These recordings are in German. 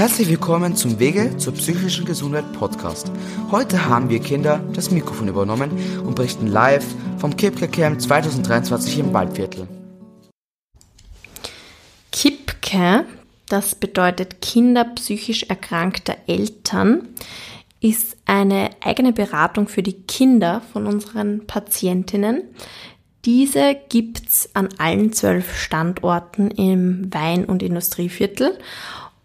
Herzlich willkommen zum Wege zur psychischen Gesundheit Podcast. Heute haben wir Kinder das Mikrofon übernommen und berichten live vom Kipke Camp 2023 im Waldviertel. KIPKE, das bedeutet Kinder psychisch erkrankter Eltern, ist eine eigene Beratung für die Kinder von unseren Patientinnen. Diese gibt's an allen zwölf Standorten im Wein- und Industrieviertel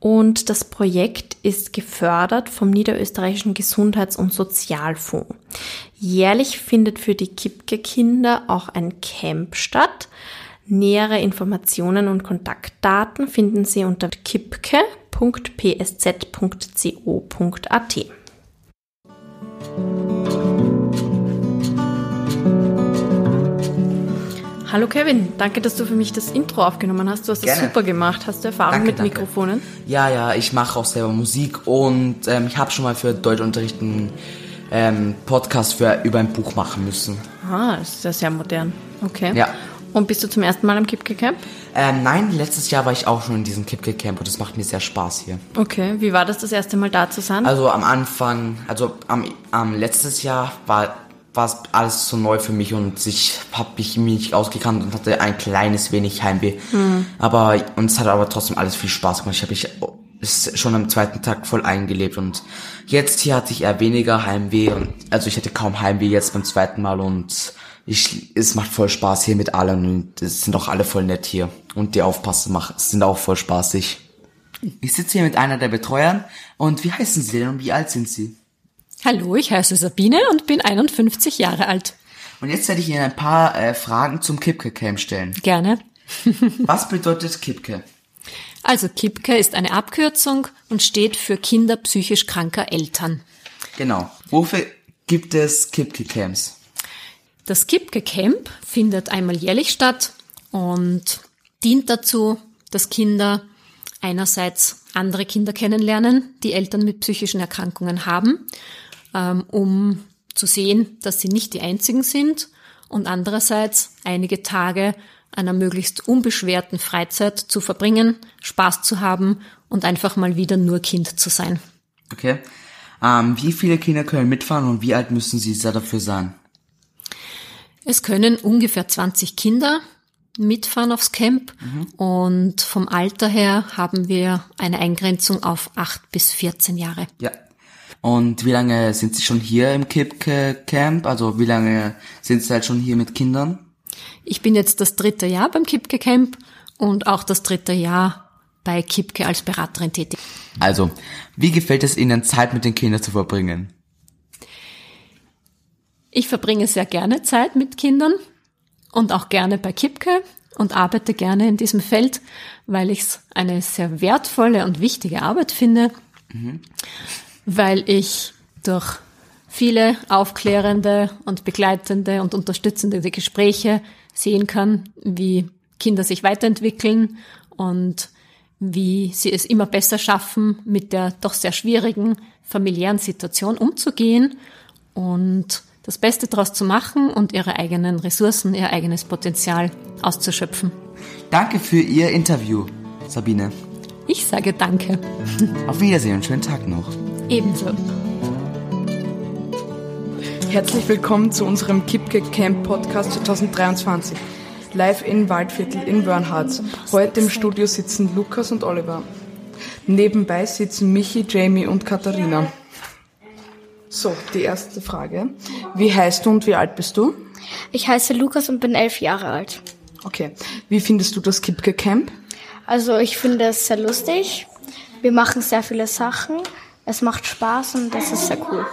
und das Projekt ist gefördert vom Niederösterreichischen Gesundheits- und Sozialfonds. Jährlich findet für die Kipke-Kinder auch ein Camp statt. Nähere Informationen und Kontaktdaten finden Sie unter kipke.psz.co.at. Hallo Kevin, danke, dass du für mich das Intro aufgenommen hast. Du hast das super gemacht. Hast du Erfahrung danke, mit danke. Mikrofonen? Ja, ja, ich mache auch selber Musik und ähm, ich habe schon mal für Deutschunterricht einen ähm, Podcast für, über ein Buch machen müssen. Ah, das ist ja sehr modern. Okay. Ja. Und bist du zum ersten Mal am Kipke Camp? Ähm, nein, letztes Jahr war ich auch schon in diesem Kipke Camp und es macht mir sehr Spaß hier. Okay, wie war das das erste Mal da zu sein? Also am Anfang, also am, am letztes Jahr war war es alles so neu für mich und ich habe mich nicht ausgekannt und hatte ein kleines wenig Heimweh. Mhm. Aber uns hat aber trotzdem alles viel Spaß gemacht. Ich habe mich ist schon am zweiten Tag voll eingelebt und jetzt hier hatte ich eher weniger Heimweh und also ich hatte kaum Heimweh jetzt beim zweiten Mal und ich, es macht voll Spaß hier mit allen und es sind auch alle voll nett hier und die Aufpasser machen, sind auch voll spaßig. Ich sitze hier mit einer der Betreuern und wie heißen Sie denn und wie alt sind Sie? Hallo, ich heiße Sabine und bin 51 Jahre alt. Und jetzt werde ich Ihnen ein paar äh, Fragen zum Kipke-Camp stellen. Gerne. Was bedeutet Kipke? Also Kipke ist eine Abkürzung und steht für Kinder psychisch kranker Eltern. Genau. Wofür gibt es Kipke-Camps? Das Kipke-Camp findet einmal jährlich statt und dient dazu, dass Kinder einerseits andere Kinder kennenlernen, die Eltern mit psychischen Erkrankungen haben um zu sehen, dass sie nicht die einzigen sind und andererseits einige Tage einer möglichst unbeschwerten Freizeit zu verbringen, Spaß zu haben und einfach mal wieder nur Kind zu sein. Okay. Ähm, wie viele Kinder können mitfahren und wie alt müssen sie dafür sein? Es können ungefähr 20 Kinder mitfahren aufs Camp mhm. und vom Alter her haben wir eine Eingrenzung auf 8 bis 14 Jahre. Ja, und wie lange sind Sie schon hier im Kipke Camp? Also wie lange sind Sie halt schon hier mit Kindern? Ich bin jetzt das dritte Jahr beim Kipke Camp und auch das dritte Jahr bei Kipke als Beraterin tätig. Also, wie gefällt es Ihnen, Zeit mit den Kindern zu verbringen? Ich verbringe sehr gerne Zeit mit Kindern und auch gerne bei Kipke und arbeite gerne in diesem Feld, weil ich es eine sehr wertvolle und wichtige Arbeit finde. Mhm weil ich durch viele aufklärende und begleitende und unterstützende Gespräche sehen kann, wie Kinder sich weiterentwickeln und wie sie es immer besser schaffen, mit der doch sehr schwierigen familiären Situation umzugehen und das Beste daraus zu machen und ihre eigenen Ressourcen, ihr eigenes Potenzial auszuschöpfen. Danke für Ihr Interview, Sabine. Ich sage danke. Auf Wiedersehen und schönen Tag noch. Ebenso. Herzlich willkommen zu unserem Kipke Camp Podcast 2023. Live in Waldviertel in Wörnharz. Heute im Studio sitzen Lukas und Oliver. Nebenbei sitzen Michi, Jamie und Katharina. So, die erste Frage. Wie heißt du und wie alt bist du? Ich heiße Lukas und bin elf Jahre alt. Okay. Wie findest du das Kipke Camp? Also ich finde es sehr lustig. Wir machen sehr viele Sachen. Es macht Spaß und das ist sehr cool.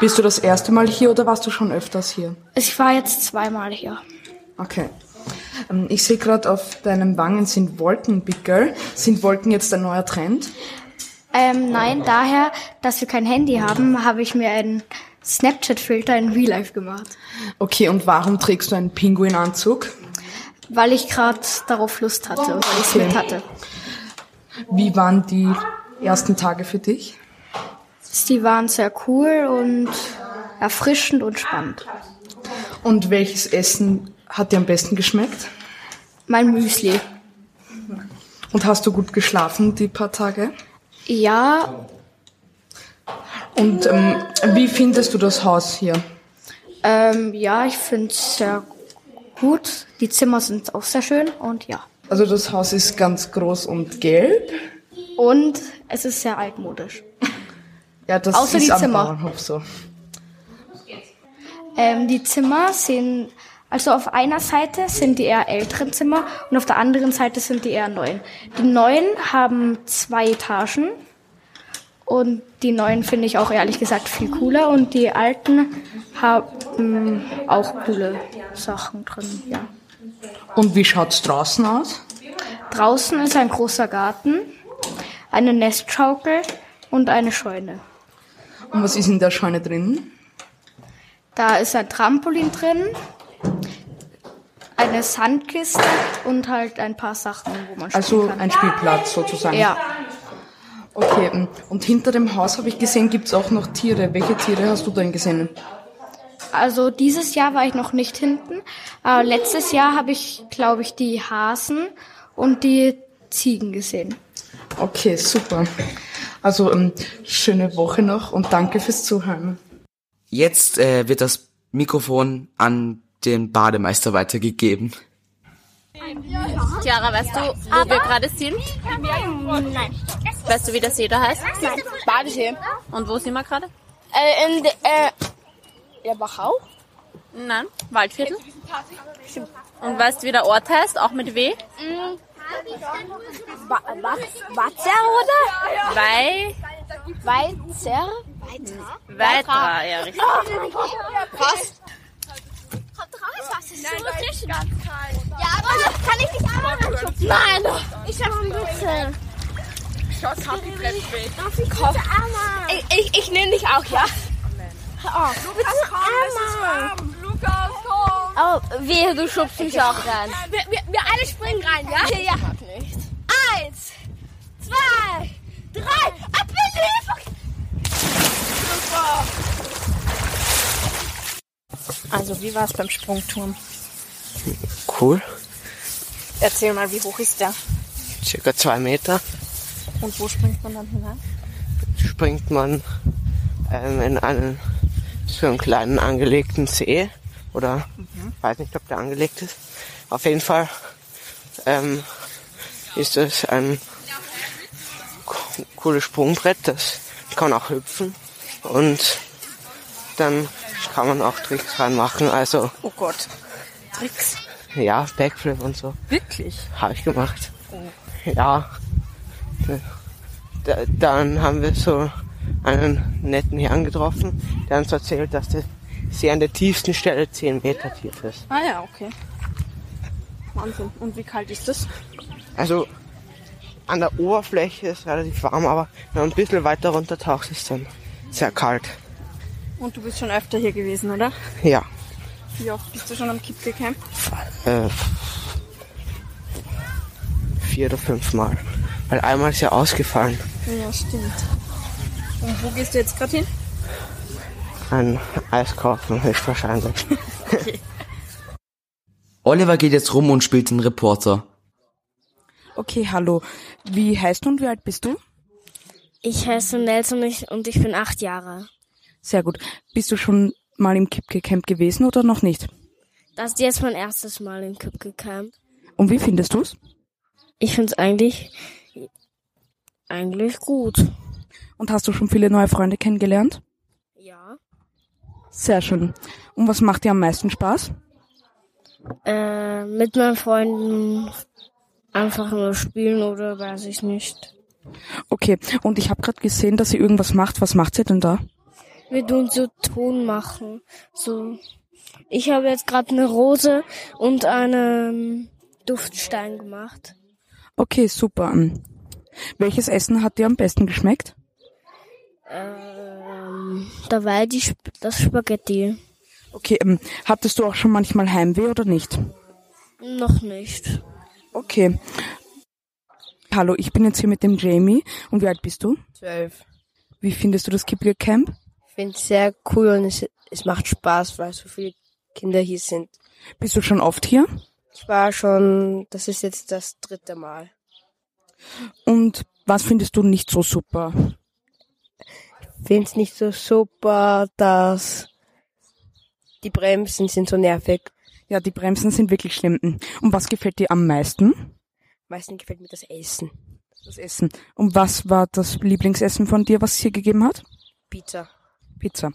Bist du das erste Mal hier oder warst du schon öfters hier? Ich war jetzt zweimal hier. Okay. Ähm, ich sehe gerade auf deinen Wangen sind Wolkenpickel. Sind Wolken jetzt ein neuer Trend? Ähm, nein, daher, dass wir kein Handy haben, habe ich mir einen Snapchat-Filter in Real Life gemacht. Okay, und warum trägst du einen Pinguinanzug? Weil ich gerade darauf Lust hatte und weil ich es mit hatte. Wie waren die ersten Tage für dich? Die waren sehr cool und erfrischend und spannend. Und welches Essen hat dir am besten geschmeckt? Mein Müsli. Und hast du gut geschlafen die paar Tage? Ja, Und ähm, wie findest du das Haus hier? ähm, ja, ich finde es sehr gut. Die Zimmer sind auch sehr schön und ja. Also das Haus ist ganz groß und gelb. Und es ist sehr altmodisch. Ja, das Außer ist die am Zimmer. Bauernhof so. Ähm, die Zimmer sind, also auf einer Seite sind die eher älteren Zimmer und auf der anderen Seite sind die eher neuen. Die neuen haben zwei Etagen und die neuen finde ich auch ehrlich gesagt viel cooler und die alten haben auch coole Sachen drin, ja. Und wie schaut's draußen aus? Draußen ist ein großer Garten, eine Nestschaukel und eine Scheune. Und was ist in der Scheune drin? Da ist ein Trampolin drin, eine Sandkiste und halt ein paar Sachen, wo man spielen Also kann. ein Spielplatz sozusagen. ja, Okay, ähm, und hinter dem Haus habe ich gesehen, gibt's auch noch Tiere. Welche Tiere hast du denn gesehen? also dieses Jahr war ich noch nicht hinten, aber letztes Jahr habe ich, glaube ich, die Hasen und die Ziegen gesehen. Okay, super. Also ähm, schöne Woche noch und danke fürs Zuhören. Jetzt äh, wird das Mikrofon an den Bademeister weitergegeben. Chiara, weißt du, wo wir gerade sind? Nein. Weißt du, wie der See da heißt? Nein. Badesee. Und wo sind wir gerade? Äh, in de, äh, ja, Wachau? Nein, Waldviertel. Und weißt du, wie der Ort heißt? Auch mit W? Wa was? Watzer oder? Wei, Weizer? Weitra, ja, richtig. Fast. Kommt raus, was ist so zwischen? Ja, aber das kann ich nicht anschubsen. Nein, ich hab einen Witze. Schatz, hab ich Darf ich einmal? Ich, ich, nehme dich auch, ja? Oh, Lukas, komm, einmal. Lukas, Oh, wehe, du schubst mich auch rein. Wir, wir, wir alle springen rein, ja? Ja, ja. nicht. Eins, zwei, drei, ab in die Hilfe! Also, wie war es beim Sprungturm? Cool. Erzähl mal, wie hoch ist der? Circa zwei Meter Und wo springt man dann hinein? springt man ähm, in einen so einen kleinen angelegten See. Oder weiß nicht, ob der angelegt ist. Auf jeden Fall ähm, ist es ein co- cooles Sprungbrett, das kann auch hüpfen. Und dann kann man auch Tricks reinmachen. Also Oh Gott. Tricks. ja, Backflip und so. Wirklich? Habe ich gemacht. Ja. Da, dann haben wir so einen netten Herrn getroffen, der uns erzählt, dass der See an der tiefsten Stelle 10 Meter tief ist. Ah ja, okay. Wahnsinn. Und wie kalt ist das? Also an der Oberfläche ist relativ warm, aber wenn man ein bisschen weiter runter taucht, ist dann sehr kalt. Und du bist schon öfter hier gewesen, oder? Ja. Wie oft bist du schon am Kipkelcamp? Äh, vier oder fünf Mal. Weil einmal ist ja ausgefallen. Ja, stimmt. Und wo gehst du jetzt gerade hin? Ein Eis kaufen, höchstwahrscheinlich. Oliver geht jetzt rum und spielt den Reporter. Okay, hallo. Wie heißt du und wie alt bist du? Ich heiße Nelson und ich bin acht Jahre. Sehr gut. Bist du schon mal im Kipke-Camp gewesen oder noch nicht? Das ist jetzt mein erstes Mal im Kipke-Camp. Und wie findest du's? Ich find's eigentlich, eigentlich gut. Und hast du schon viele neue Freunde kennengelernt? Ja. Sehr schön. Und was macht dir am meisten Spaß? Äh, mit meinen Freunden einfach nur spielen oder weiß ich nicht. Okay, und ich habe gerade gesehen, dass ihr irgendwas macht. Was macht ihr denn da? Wir tun so Ton machen. So. Ich habe jetzt gerade eine Rose und einen Duftstein gemacht. Okay, super. Welches Essen hat dir am besten geschmeckt? Ähm, da war die Sp das Spaghetti. Okay, ähm, hattest du auch schon manchmal Heimweh oder nicht? Noch nicht. Okay. Hallo, ich bin jetzt hier mit dem Jamie. Und wie alt bist du? Zwölf. Wie findest du das Kipke Camp? Ich finde es sehr cool und es, es macht Spaß, weil so viele Kinder hier sind. Bist du schon oft hier? Ich war schon, das ist jetzt das dritte Mal. Und Was findest du nicht so super? Ich finde es nicht so super, dass die Bremsen sind so nervig. Ja, die Bremsen sind wirklich schlimm. Und was gefällt dir am meisten? Meistens gefällt mir das Essen. Das Essen. Und was war das Lieblingsessen von dir, was es hier gegeben hat? Pizza. Pizza.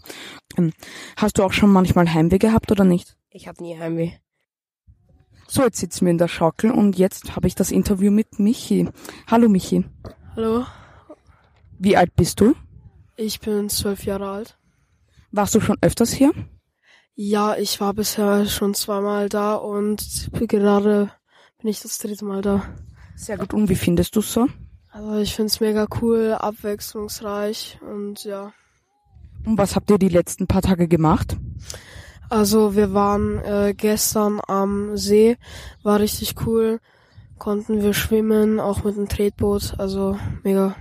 Ähm, Hast du auch schon manchmal Heimweh gehabt oder nicht? Ich habe nie Heimweh. So, jetzt sitzen wir in der Schaukel und jetzt habe ich das Interview mit Michi. Hallo Michi. Hallo, Wie alt bist du? Ich bin zwölf Jahre alt. Warst du schon öfters hier? Ja, ich war bisher schon zweimal da und gerade bin ich das dritte Mal da. Sehr gut. Und wie findest du so? Also ich find's mega cool, abwechslungsreich und ja. Und was habt ihr die letzten paar Tage gemacht? Also wir waren äh, gestern am See, war richtig cool. Konnten wir schwimmen, auch mit dem Tretboot, also mega.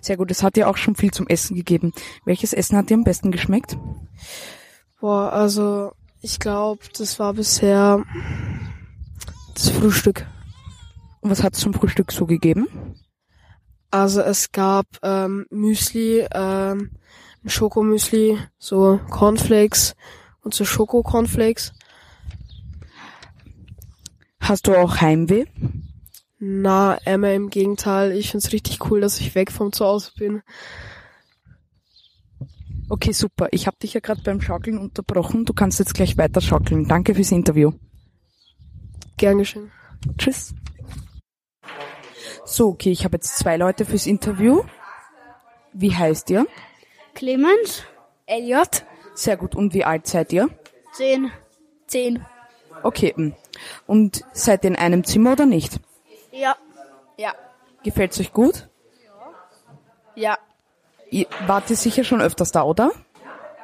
Sehr gut. Es hat dir auch schon viel zum Essen gegeben. Welches Essen hat dir am besten geschmeckt? Boah, also ich glaube, das war bisher das Frühstück. Und was hat es zum Frühstück so gegeben? Also es gab ähm, Müsli, ähm, Schokomüsli, so Cornflakes und so Schoko-Cornflakes. Hast du auch Heimweh? Na, Emma, im Gegenteil, ich find's richtig cool, dass ich weg vom Zuhause bin. Okay, super. Ich habe dich ja gerade beim Schaukeln unterbrochen. Du kannst jetzt gleich weiter schaukeln. Danke fürs Interview. Gern geschehen. Tschüss. So, okay, ich habe jetzt zwei Leute fürs Interview. Wie heißt ihr? Clemens. Elliot. Sehr gut. Und wie alt seid ihr? Zehn. Zehn. Okay. mm. Und seid ihr in einem Zimmer oder nicht? Ja. Ja. Gefällt's euch gut? Ja. Ihr wart ihr sicher schon öfters da, oder?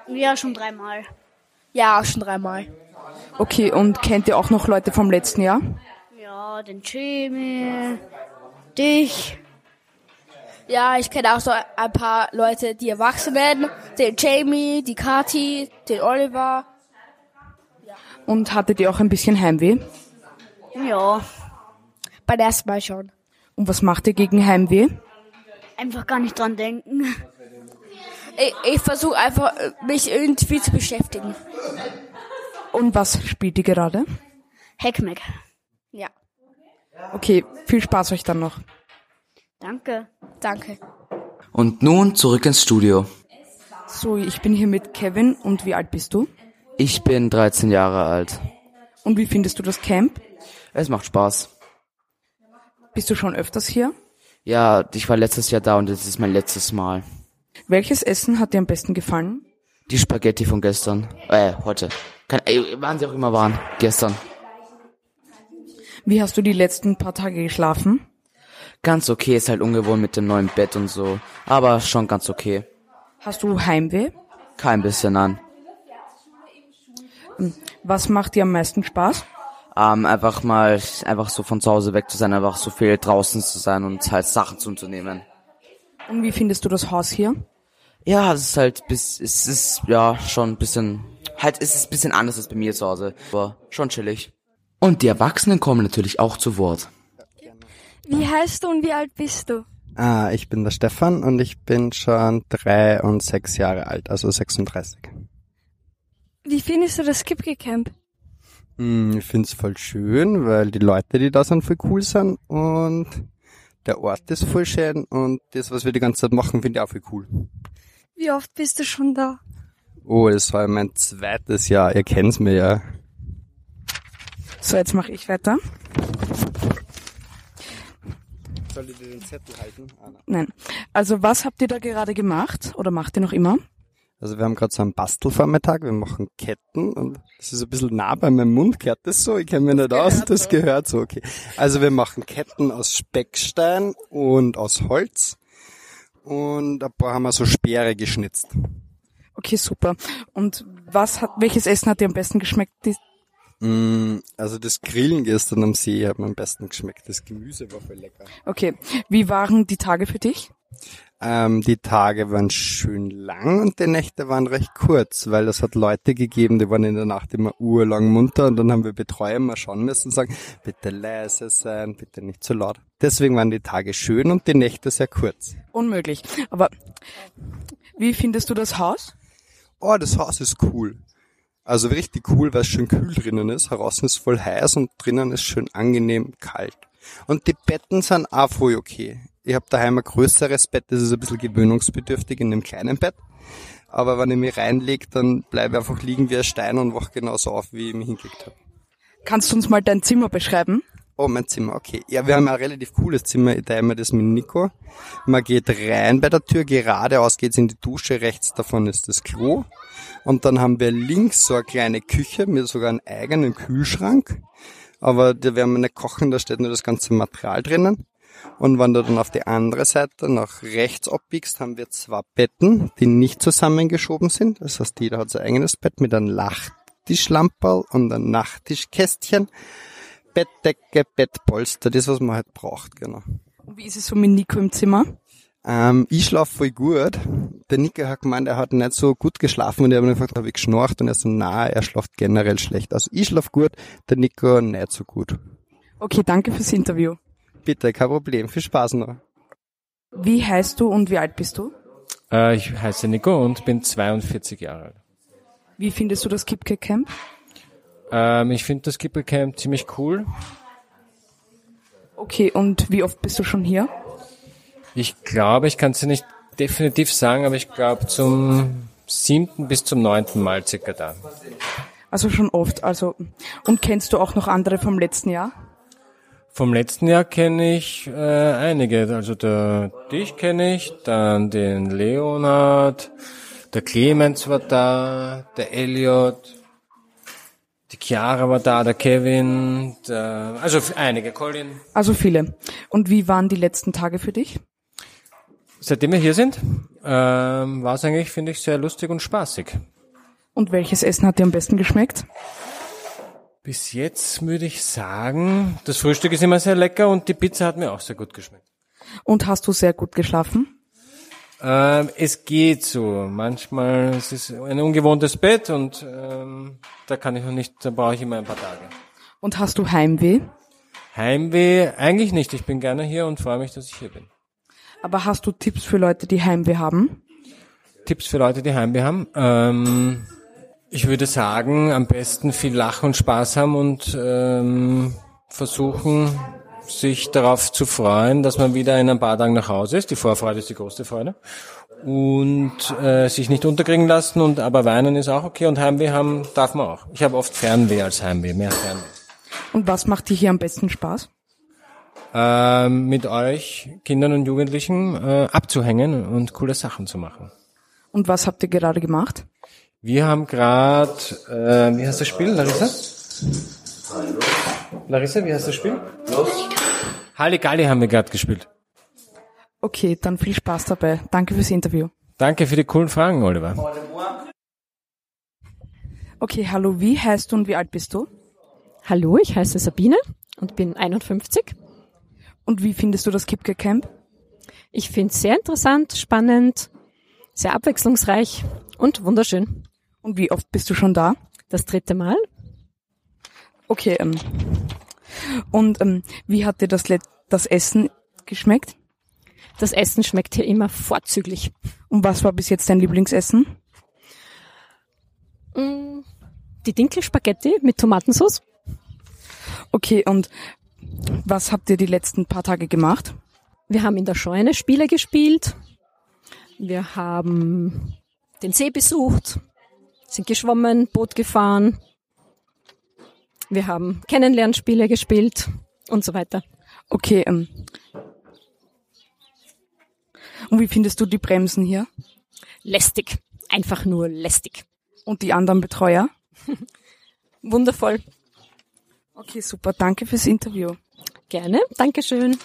Ja, schon dreimal. Ja, schon dreimal. Okay, und kennt ihr auch noch Leute vom letzten Jahr? Ja, den Jamie, dich. Ja, ich kenne auch so ein paar Leute, die erwachsen werden. Den Jamie, die Kati, den Oliver. Und hattet ihr auch ein bisschen Heimweh? Ja, Beim ersten Mal schon. Und was macht ihr gegen Heimweh? einfach gar nicht dran denken. Ich, ich versuche einfach, äh, mich irgendwie zu beschäftigen. Und was spielt ihr gerade? Heckmeck. Ja. Okay, viel Spaß euch dann noch. Danke. Danke. Und nun zurück ins Studio. So, ich bin hier mit Kevin und wie alt bist du? Ich bin 13 Jahre alt. Und wie findest du das Camp? Es macht Spaß. Bist du schon öfters hier? Ja, ich war letztes Jahr da und das ist mein letztes Mal. Welches Essen hat dir am besten gefallen? Die Spaghetti von gestern. Äh, heute. Kein, äh, wann sie auch immer waren. Gestern. Wie hast du die letzten paar Tage geschlafen? Ganz okay, ist halt ungewohnt mit dem neuen Bett und so. Aber schon ganz okay. Hast du Heimweh? Kein bisschen an. Was macht dir am meisten Spaß? Ähm, einfach mal, einfach so von zu Hause weg zu sein, einfach so viel draußen zu sein und halt Sachen zu unternehmen. Und wie findest du das Haus hier? Ja, es ist halt, bis, es ist, ja, schon ein bisschen, halt, es ist ein bisschen anders als bei mir zu Hause. Aber schon chillig. Und die Erwachsenen kommen natürlich auch zu Wort. Wie heißt du und wie alt bist du? Ah, ich bin der Stefan und ich bin schon drei und sechs Jahre alt, also 36. Wie findest du das Skipke Camp? Hm, ich find's voll schön, weil die Leute, die da sind, voll cool sind und der Ort ist voll schön und das, was wir die ganze Zeit machen, finde ich auch voll cool. Wie oft bist du schon da? Oh, das war mein zweites Jahr, ihr kennt's mir ja. So, jetzt mache ich weiter. Soll ich dir den Zettel halten? Ah, Nein. Also was habt ihr da gerade gemacht oder macht ihr noch immer? Also wir haben gerade so einen Bastelvormittag, wir machen Ketten und das ist ein bisschen nah bei meinem Mund, gehört das so? Ich kenne mich nicht aus, das gehört so, okay. Also wir machen Ketten aus Speckstein und aus Holz und ein paar haben wir so Speere geschnitzt. Okay, super. Und was hat, welches Essen hat dir am besten geschmeckt? Mm, Also das Grillen gestern am See hat mir am besten geschmeckt, das Gemüse war voll lecker. Okay. Wie waren die Tage für dich? Ähm, die Tage waren schön lang und die Nächte waren recht kurz, weil es hat Leute gegeben, die waren in der Nacht immer urlang munter und dann haben wir Betreuer mal schauen müssen und sagen, bitte leise sein, bitte nicht zu laut. Deswegen waren die Tage schön und die Nächte sehr kurz. Unmöglich. Aber wie findest du das Haus? Oh, das Haus ist cool. Also richtig cool, weil es schön kühl drinnen ist. Draußen ist voll heiß und drinnen ist schön angenehm kalt. Und die Betten sind auch voll okay. Ich habe daheim ein größeres Bett, das ist ein bisschen gewöhnungsbedürftig in dem kleinen Bett. Aber wenn ich mich reinlege, dann bleibe ich einfach liegen wie ein Stein und wach genauso auf, wie ich mich hingelegt habe. Kannst du uns mal dein Zimmer beschreiben? Oh, mein Zimmer, okay. Ja, wir haben ein relativ cooles Zimmer. Ich teile mir das mit Nico. Man geht rein bei der Tür, geradeaus geht's in die Dusche, rechts davon ist das Klo. Und dann haben wir links so eine kleine Küche mit sogar einem eigenen Kühlschrank. Aber da werden wir nicht kochen, da steht nur das ganze Material drinnen. Und wenn du dann auf die andere Seite nach rechts abbiegst, haben wir zwei Betten, die nicht zusammengeschoben sind. Das heißt, jeder hat sein eigenes Bett mit einem Nachttischlamperl und einem Nachttischkästchen. Bettdecke, Bettpolster, das was man halt braucht, genau. Und wie ist es so mit Nico im Zimmer? Ähm, ich schlaf voll gut. Der Nico hat gemeint, er hat nicht so gut geschlafen und ich habe ihn gefragt, habe ich geschnorcht und er so, na, er schlaft generell schlecht. Also ich schlaf gut, der Nico nicht so gut. Okay, danke fürs Interview. Bitte, kein Problem. Viel Spaß noch. Wie heißt du und wie alt bist du? Äh, ich heiße Nico und bin 42 Jahre alt. Wie findest du das Kipke Camp? Ähm, ich finde das Kippelcamp ziemlich cool. Okay, und wie oft bist du schon hier? Ich glaube, ich kann es nicht definitiv sagen, aber ich glaube zum siebten bis zum neunten Mal circa da. Also schon oft. Also und kennst du auch noch andere vom letzten Jahr? Vom letzten Jahr kenne ich äh, einige. Also der dich kenne ich, dann den Leonard, der Clemens war da, der Elliot, die Chiara war da, der Kevin, der, also einige, Colin. Also viele. Und wie waren die letzten Tage für dich? Seitdem wir hier sind, ähm, war es eigentlich, finde ich, sehr lustig und spaßig. Und welches Essen hat dir am besten geschmeckt? Bis jetzt würde ich sagen, das Frühstück ist immer sehr lecker und die Pizza hat mir auch sehr gut geschmeckt. Und hast du sehr gut geschlafen? Ähm, es geht so. Manchmal ist es ein ungewohntes Bett und ähm, da kann ich noch nicht, da brauche ich immer ein paar Tage. Und hast du Heimweh? Heimweh eigentlich nicht. Ich bin gerne hier und freue mich, dass ich hier bin. Aber hast du Tipps für Leute, die Heimweh haben? Tipps für Leute, die Heimweh haben? Ähm, ich würde sagen, am besten viel Lachen und Spaß haben und ähm, versuchen, sich darauf zu freuen, dass man wieder in ein paar Tagen nach Hause ist. Die Vorfreude ist die größte Freude. Und äh, sich nicht unterkriegen lassen und aber weinen ist auch okay und Heimweh haben darf man auch. Ich habe oft Fernweh als Heimweh, mehr Fernweh. Und was macht dir hier am besten Spaß? Ähm, mit euch, Kindern und Jugendlichen, äh, abzuhängen und coole Sachen zu machen. Und was habt ihr gerade gemacht? Wir haben gerade, äh, wie heißt das Spiel, Larissa? Larissa, wie heißt das Spiel? Halligalli haben wir gerade gespielt. Okay, dann viel Spaß dabei. Danke fürs Interview. Danke für die coolen Fragen, Oliver. Okay, hallo, wie heißt du und wie alt bist du? Hallo, ich heiße Sabine und bin 51. Und wie findest du das Kipke Camp? Ich finde es sehr interessant, spannend, sehr abwechslungsreich und wunderschön. Und wie oft bist du schon da? Das dritte Mal. Okay, ähm, und ähm, wie hat dir das, Let das Essen geschmeckt? Das Essen schmeckt hier immer vorzüglich. Und was war bis jetzt dein Lieblingsessen? Mm, Die Dinkelspaghetti mit Tomatensauce. Okay, und was habt ihr die letzten paar Tage gemacht? Wir haben in der Scheune Spiele gespielt. Wir haben den See besucht, sind geschwommen, Boot gefahren. Wir haben Kennenlernspiele gespielt und so weiter. Okay, ähm. Und wie findest du die Bremsen hier? Lästig. Einfach nur lästig. Und die anderen Betreuer? Wundervoll. Okay, super. Danke fürs Interview. Gerne. Dankeschön.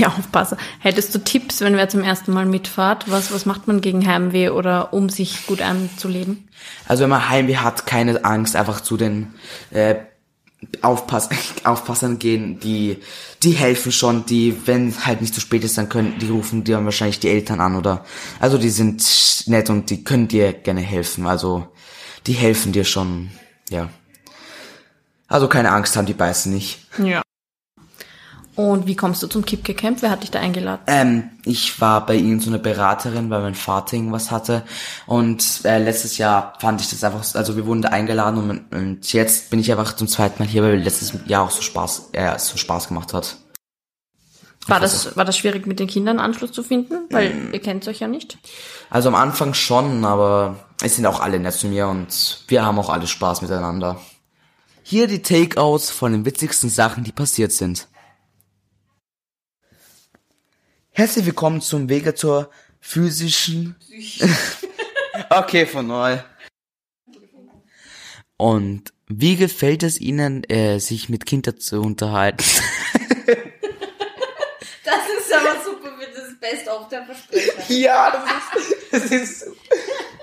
Ja, aufpassen. Hättest du Tipps, wenn wer zum ersten Mal mitfahrt? Was, was macht man gegen Heimweh oder um sich gut anzuleben? Also wenn man Heimweh hat, keine Angst, einfach zu den äh, Aufpass Aufpassern gehen, die, die helfen schon, die, wenn halt nicht zu spät ist, dann können, die rufen dir wahrscheinlich die Eltern an oder, also die sind nett und die können dir gerne helfen, also, die helfen dir schon, ja. Also keine Angst haben, die beißen nicht. Ja. Und wie kommst du zum Kipke Camp? Wer hat dich da eingeladen? Ähm, ich war bei ihnen so eine Beraterin, weil mein Vater irgendwas hatte. Und äh, letztes Jahr fand ich das einfach, also wir wurden da eingeladen und, und jetzt bin ich einfach zum zweiten Mal hier, weil letztes Jahr auch so Spaß, äh, so Spaß gemacht hat. War das, war das schwierig mit den Kindern Anschluss zu finden? Weil ihr kennt euch ja nicht. Also am Anfang schon, aber es sind auch alle nett zu mir und wir haben auch alle Spaß miteinander. Hier die Takeouts von den witzigsten Sachen, die passiert sind. Herzlich willkommen zum Wege zur physischen. okay, von neu. Und wie gefällt es Ihnen, äh, sich mit Kindern zu unterhalten? Das ist aber super das Best of der Versprecher. Ja, das ist, das ist,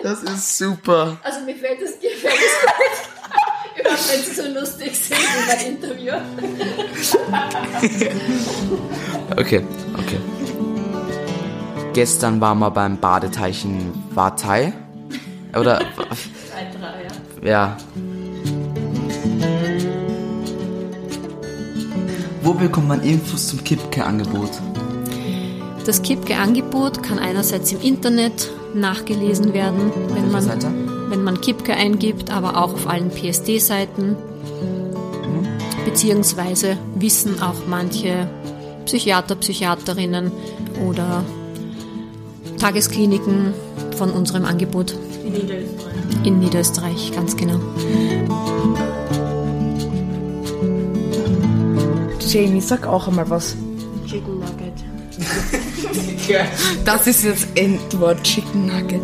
das ist super. Also mir fällt es, gefällt es gut. Überhaupt wenn sie so lustig sind wie beim Interview. Okay, okay. Gestern waren wir beim Badeteichen Wartei. Oder, ja. ja. Wo bekommt man Infos zum Kipke-Angebot? Das Kipke-Angebot kann einerseits im Internet nachgelesen werden, wenn man, Seite? wenn man Kipke eingibt, aber auch auf allen PSD-Seiten. Beziehungsweise wissen auch manche Psychiater, Psychiaterinnen oder Tageskliniken von unserem Angebot In Niederösterreich. in Niederösterreich, ganz genau. Jamie, sag auch einmal was. Chicken Nugget. Das ist jetzt Endwort Chicken Nugget.